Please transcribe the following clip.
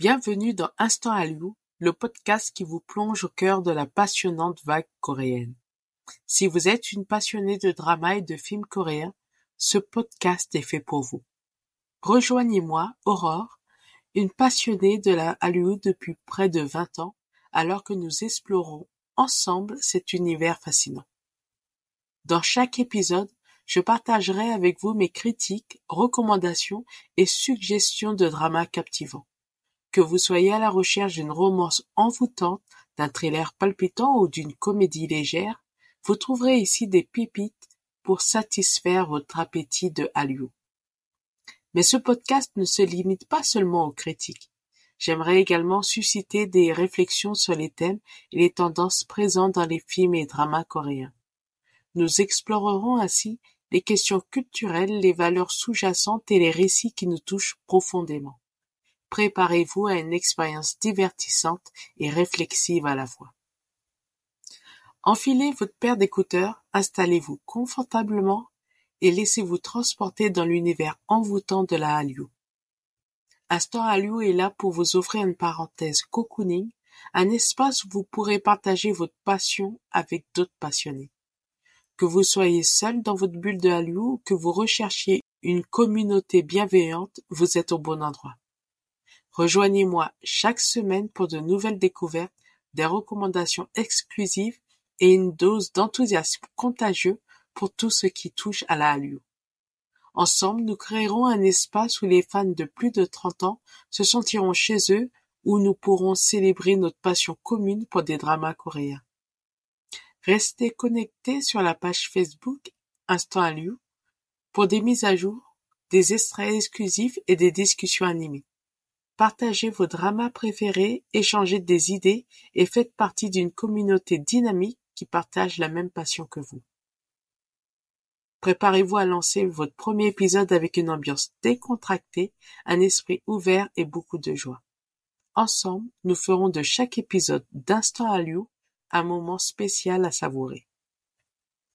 Bienvenue dans Instant Hallyu, le podcast qui vous plonge au cœur de la passionnante vague coréenne. Si vous êtes une passionnée de drama et de films coréens, ce podcast est fait pour vous. Rejoignez-moi, Aurore, une passionnée de la Hallyu depuis près de 20 ans, alors que nous explorons ensemble cet univers fascinant. Dans chaque épisode, je partagerai avec vous mes critiques, recommandations et suggestions de dramas captivants. Que vous soyez à la recherche d'une romance envoûtante, d'un thriller palpitant ou d'une comédie légère, vous trouverez ici des pépites pour satisfaire votre appétit de Hallyu. Mais ce podcast ne se limite pas seulement aux critiques. J'aimerais également susciter des réflexions sur les thèmes et les tendances présentes dans les films et dramas coréens. Nous explorerons ainsi les questions culturelles, les valeurs sous-jacentes et les récits qui nous touchent profondément. Préparez-vous à une expérience divertissante et réflexive à la fois. Enfilez votre paire d'écouteurs, installez-vous confortablement et laissez-vous transporter dans l'univers envoûtant de la Hallyu. Instant Hallyu est là pour vous offrir une parenthèse cocooning, un espace où vous pourrez partager votre passion avec d'autres passionnés. Que vous soyez seul dans votre bulle de Hallyu ou que vous recherchiez une communauté bienveillante, vous êtes au bon endroit. Rejoignez-moi chaque semaine pour de nouvelles découvertes, des recommandations exclusives et une dose d'enthousiasme contagieux pour tout ce qui touche à la Hallyu. Ensemble, nous créerons un espace où les fans de plus de 30 ans se sentiront chez eux, où nous pourrons célébrer notre passion commune pour des dramas coréens. Restez connectés sur la page Facebook Instant Hallyu pour des mises à jour, des extraits exclusifs et des discussions animées. Partagez vos dramas préférés, échangez des idées et faites partie d'une communauté dynamique qui partage la même passion que vous. Préparez-vous à lancer votre premier épisode avec une ambiance décontractée, un esprit ouvert et beaucoup de joie. Ensemble, nous ferons de chaque épisode d'Instant Hallyu un moment spécial à savourer.